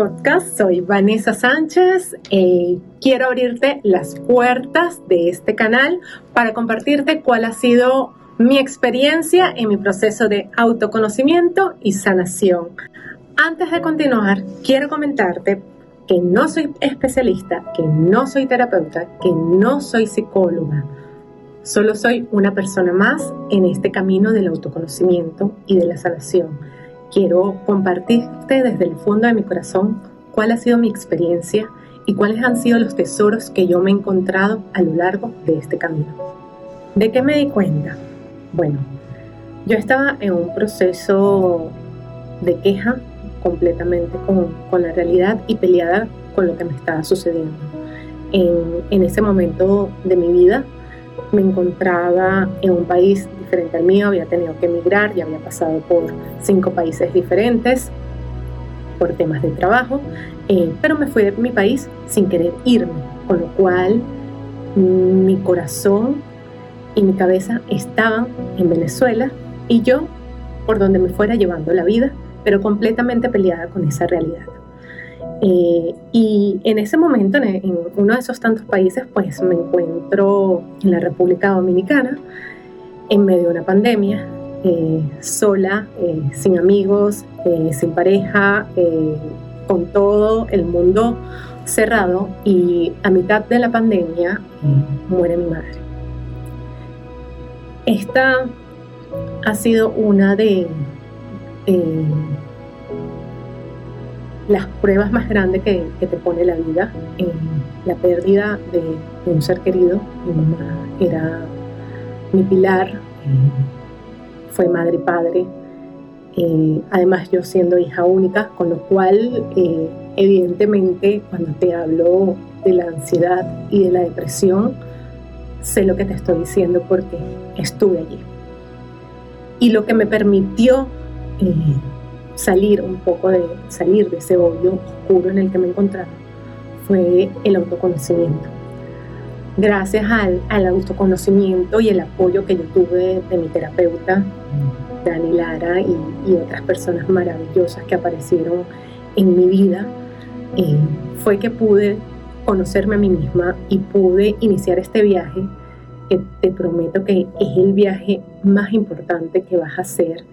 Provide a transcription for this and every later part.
Podcast, soy Vanessa Sánchez. Eh, quiero abrirte las puertas de este canal para compartirte cuál ha sido mi experiencia en mi proceso de autoconocimiento y sanación. Antes de continuar, quiero comentarte que no soy especialista, que no soy terapeuta, que no soy psicóloga. Solo soy una persona más en este camino del autoconocimiento y de la sanación quiero compartirte desde el fondo de mi corazón cuál ha sido mi experiencia y cuáles han sido los tesoros que yo me he encontrado a lo largo de este camino. ¿De qué me di cuenta? Bueno, yo estaba en un proceso de queja completamente con, la realidad y peleada con lo que me estaba sucediendo. En, en ese momento de mi vida me encontraba en un país diferente al mío, había tenido que emigrar, y había pasado por cinco países diferentes por temas de trabajo, eh, pero me fui de mi país sin querer irme, con lo cual mi corazón y mi cabeza estaban en Venezuela y yo por donde me fuera llevando la vida, pero completamente peleada con esa realidad. Eh, y en ese momento, en, uno de esos tantos países, pues me encuentro en la República Dominicana, en medio de una pandemia, eh, sola, eh, sin amigos, sin pareja, con todo el mundo cerrado y a mitad de la pandemia muere mi madre. Esta ha sido una de las pruebas más grandes que, te pone la vida, la pérdida de, un ser querido. Mi mamá era mi pilar, fue madre y padre. Eh, además yo siendo hija única, con lo cual eh, evidentemente cuando te hablo de la ansiedad y de la depresión, sé lo que te estoy diciendo porque estuve allí. Y lo que me permitió eh, salir un poco de, salir de ese hoyo oscuro en el que me encontraba fue el autoconocimiento. Gracias al, al autoconocimiento y el apoyo que yo tuve de mi terapeuta, Dani Lara, y, otras personas maravillosas que aparecieron en mi vida, eh, fue que pude conocerme a mí misma y pude iniciar este viaje que te prometo que es el viaje más importante que vas a hacer,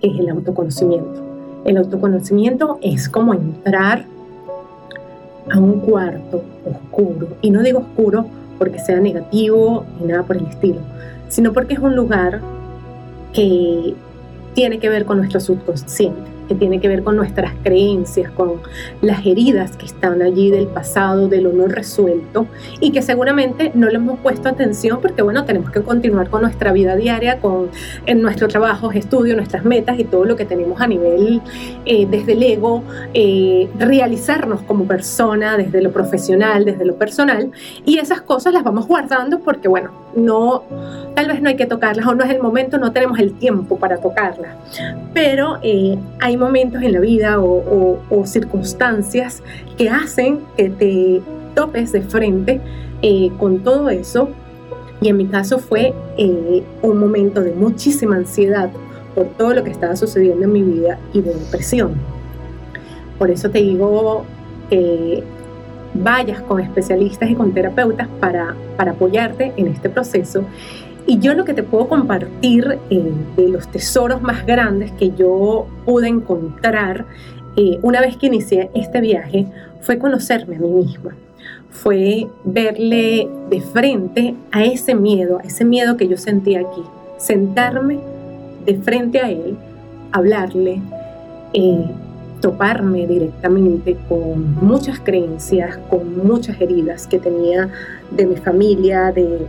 que es el autoconocimiento. El autoconocimiento es como entrar a un cuarto oscuro. Y no digo oscuro porque sea negativo ni nada por el estilo, sino porque es un lugar que tiene que ver con nuestro subconsciente que tiene que ver con nuestras creencias, con las heridas que están allí del pasado, de lo no resuelto y que seguramente no le hemos puesto atención porque bueno, tenemos que continuar con nuestra vida diaria, con en nuestro trabajo, estudio, nuestras metas y todo lo que tenemos a nivel eh, desde el ego, eh, realizarnos como persona, desde lo profesional, desde lo personal y esas cosas las vamos guardando porque bueno, no, tal vez no hay que tocarlas o no es el momento, no tenemos el tiempo para tocarlas, pero eh, hay momentos en la vida o, circunstancias que hacen que te topes de frente eh, con todo eso. Y en mi caso fue eh, un momento de muchísima ansiedad por todo lo que estaba sucediendo en mi vida y de depresión. Por eso te digo que vayas con especialistas y con terapeutas para, para apoyarte en este proceso y yo lo que te puedo compartir eh, de los tesoros más grandes que yo pude encontrar eh, una vez que inicié este viaje fue conocerme a mí misma. Fue verle de frente a ese miedo, a ese miedo que yo sentía aquí. Sentarme de frente a él, hablarle, eh, toparme directamente con muchas creencias, con muchas heridas que tenía de mi familia, de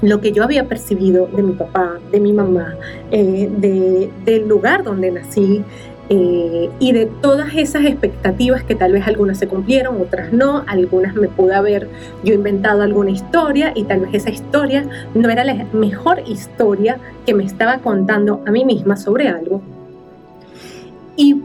lo que yo había percibido de mi papá, de mi mamá, eh, del lugar donde nací eh, y de todas esas expectativas que tal vez algunas se cumplieron, otras no, algunas me pude haber yo inventado alguna historia y tal vez esa historia no era la mejor historia que me estaba contando a mí misma sobre algo. Y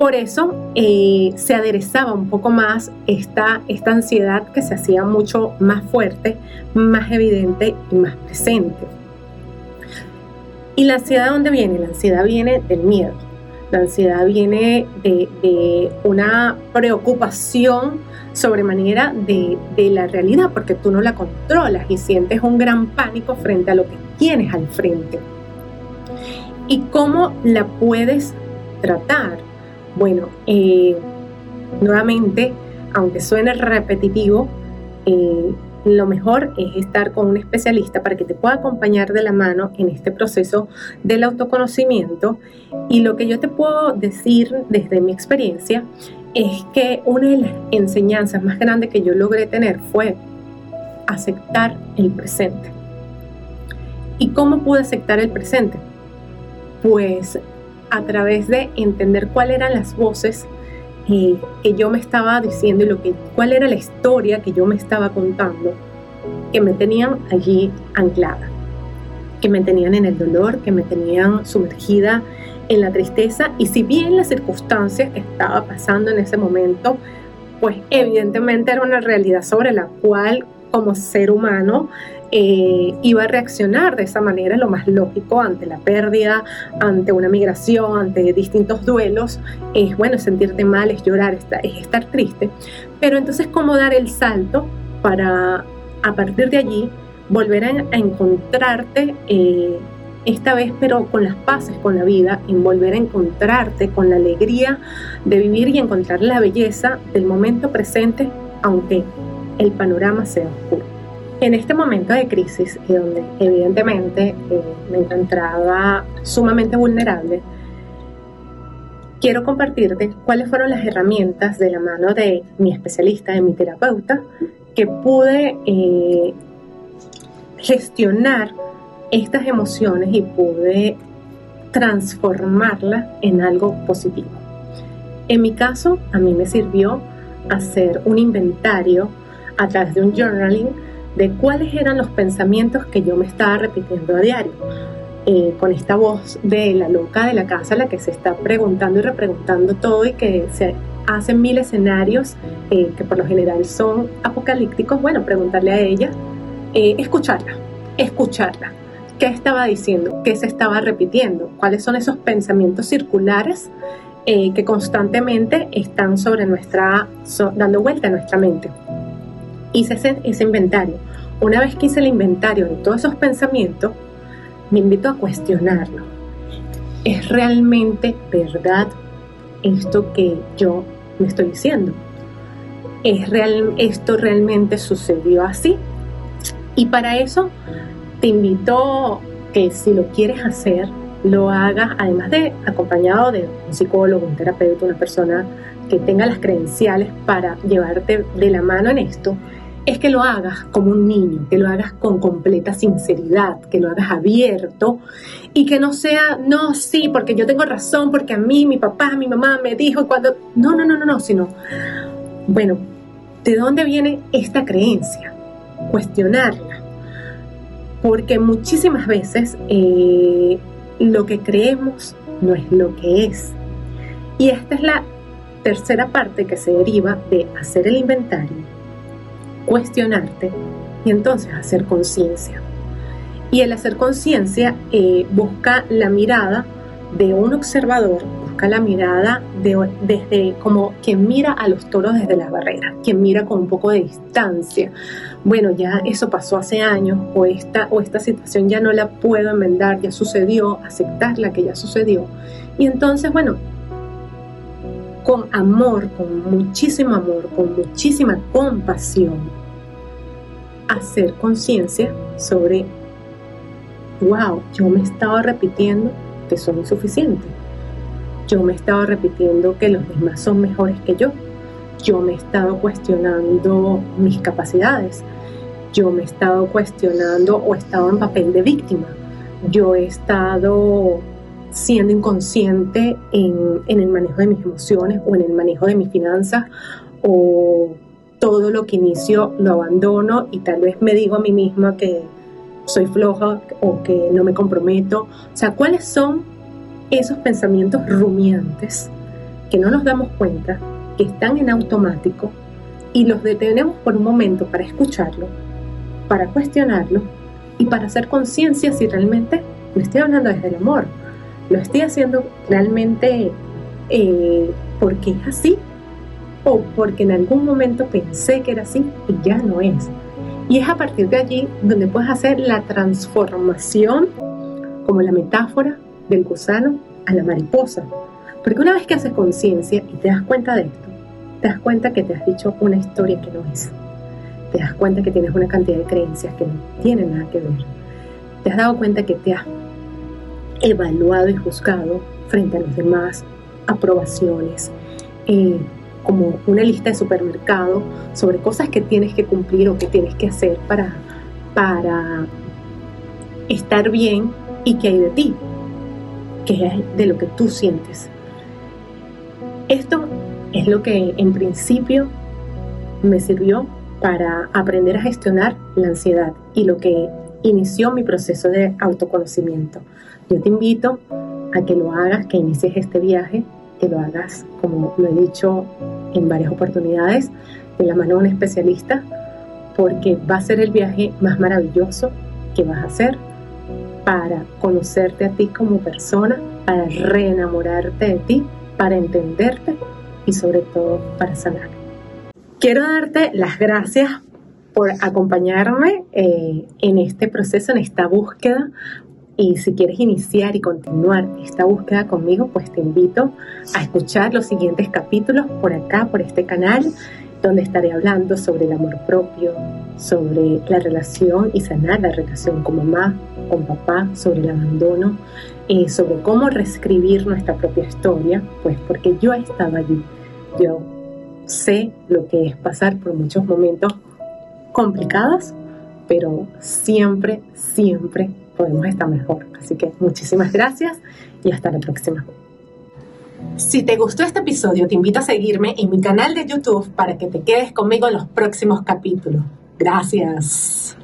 por eso eh, se aderezaba un poco más esta, esta ansiedad que se hacía mucho más fuerte, más evidente y más presente. ¿Y la ansiedad de dónde viene? La ansiedad viene del miedo. La ansiedad viene de, una preocupación sobremanera de la realidad, porque tú no la controlas y sientes un gran pánico frente a lo que tienes al frente. ¿Y cómo la puedes tratar? Bueno, eh, nuevamente, aunque suene repetitivo, eh, lo mejor es estar con un especialista para que te pueda acompañar de la mano en este proceso del autoconocimiento. Y lo que yo te puedo decir desde mi experiencia es que una de las enseñanzas más grandes que yo logré tener fue aceptar el presente. ¿Y cómo pude aceptar el presente? Pues a través de entender cuáles eran las voces que yo me estaba diciendo y lo que, cuál era la historia que yo me estaba contando, que me tenían allí anclada, que me tenían en el dolor, que me tenían sumergida en la tristeza. Y si bien las circunstancias que estaba pasando en ese momento, pues evidentemente era una realidad sobre la cual como ser humano eh, iba a reaccionar de esa manera, lo más lógico ante la pérdida, ante una migración, ante distintos duelos, es bueno, sentirte mal, es llorar, es estar triste, pero entonces cómo dar el salto para a partir de allí volver a, encontrarte eh, esta vez pero con las paces con la vida, en volver a encontrarte con la alegría de vivir y encontrar la belleza del momento presente, aunque el panorama sea oscuro. En este momento de crisis, donde evidentemente eh, me encontraba sumamente vulnerable, quiero compartirte cuáles fueron las herramientas de la mano de mi especialista, de mi terapeuta, que pude eh, gestionar estas emociones y pude transformarlas en algo positivo. En mi caso, a mí me sirvió hacer un inventario a través de un journaling de cuáles eran los pensamientos que yo me estaba repitiendo a diario. Eh, con esta voz de la loca de la casa, la que se está preguntando y repreguntando todo y que se hacen mil escenarios eh, que por lo general son apocalípticos, bueno, preguntarle a ella, eh, escucharla, escucharla. ¿Qué estaba diciendo? ¿Qué se estaba repitiendo? ¿Cuáles son esos pensamientos circulares que constantemente están sobre nuestra, dando vuelta a nuestra mente? Hice ese, inventario. Una vez que hice el inventario de todos esos pensamientos, me invito a cuestionarlo. ¿Es realmente verdad esto que yo me estoy diciendo? ¿Es real, ¿Esto realmente sucedió así? Y para eso te invito que si lo quieres hacer, lo hagas además de acompañado de un psicólogo, un terapeuta, una persona que tenga las credenciales para llevarte de la mano en esto es que lo hagas como un niño, que lo hagas con completa sinceridad, que lo hagas abierto y que no sea, no, sí, porque yo tengo razón, porque a mí, mi papá, mi mamá me dijo cuando... No, no, no, no, no, sino, bueno, ¿de dónde viene esta creencia? Cuestionarla. Porque muchísimas veces eh, lo que creemos no es lo que es. Y esta es la tercera parte que se deriva de hacer el inventario cuestionarte y entonces hacer conciencia. Y el hacer conciencia eh, busca la mirada de un observador, busca la mirada de, desde como quien mira a los toros desde las barreras, quien mira con un poco de distancia. Bueno, ya eso pasó hace años o esta, o esta situación ya no la puedo enmendar, ya sucedió, aceptar la que ya sucedió. Y entonces, bueno, con amor, con muchísimo amor, con muchísima compasión, hacer conciencia sobre, wow, yo me estaba repitiendo que soy insuficiente. Yo me estaba repitiendo que los demás son mejores que yo. Yo me he estado cuestionando mis capacidades. Yo me he estado cuestionando o he estado en papel de víctima. Yo he estado siendo inconsciente en, el manejo de mis emociones o en el manejo de mis finanzas o todo lo que inicio lo abandono y tal vez me digo a mí misma que soy floja o que no me comprometo. O sea, ¿cuáles son esos pensamientos rumiantes que no nos damos cuenta, que están en automático y los detenemos por un momento para escucharlo, para cuestionarlo y para hacer conciencia si realmente me estoy hablando desde el amor? Lo estoy haciendo realmente eh, porque es así o porque en algún momento pensé que era así y ya no es. Y es a partir de allí donde puedes hacer la transformación, como la metáfora del gusano a la mariposa. Porque una vez que haces conciencia y te das cuenta de esto, te das cuenta que te has dicho una historia que no es. Te das cuenta que tienes una cantidad de creencias que no tienen nada que ver. Te has dado cuenta que te has evaluado y juzgado frente a los demás, aprobaciones, eh, como una lista de supermercado sobre cosas que tienes que cumplir o que tienes que hacer para, para estar bien y que hay de ti, que es de lo que tú sientes. Esto es lo que en principio me sirvió para aprender a gestionar la ansiedad y lo que inició mi proceso de autoconocimiento. Yo te invito a que lo hagas, que inicies este viaje, que lo hagas, como lo he dicho en varias oportunidades, de la mano de un especialista, porque va a ser el viaje más maravilloso que vas a hacer para conocerte a ti como persona, para reenamorarte de ti, para entenderte y sobre todo para sanar. Quiero darte las gracias por acompañarme eh, en este proceso, en esta búsqueda. Y si quieres iniciar y continuar esta búsqueda conmigo, pues te invito a escuchar los siguientes capítulos por acá, por este canal, donde estaré hablando sobre el amor propio, sobre la relación y sanar la relación con mamá, con papá, sobre el abandono, eh, sobre cómo reescribir nuestra propia historia, pues porque yo he estado allí. Yo sé lo que es pasar por muchos momentos complicados, pero siempre, siempre podemos estar mejor. Así que muchísimas gracias y hasta la próxima. Si te gustó este episodio, te invito a seguirme en mi canal de YouTube para que te quedes conmigo en los próximos capítulos. Gracias.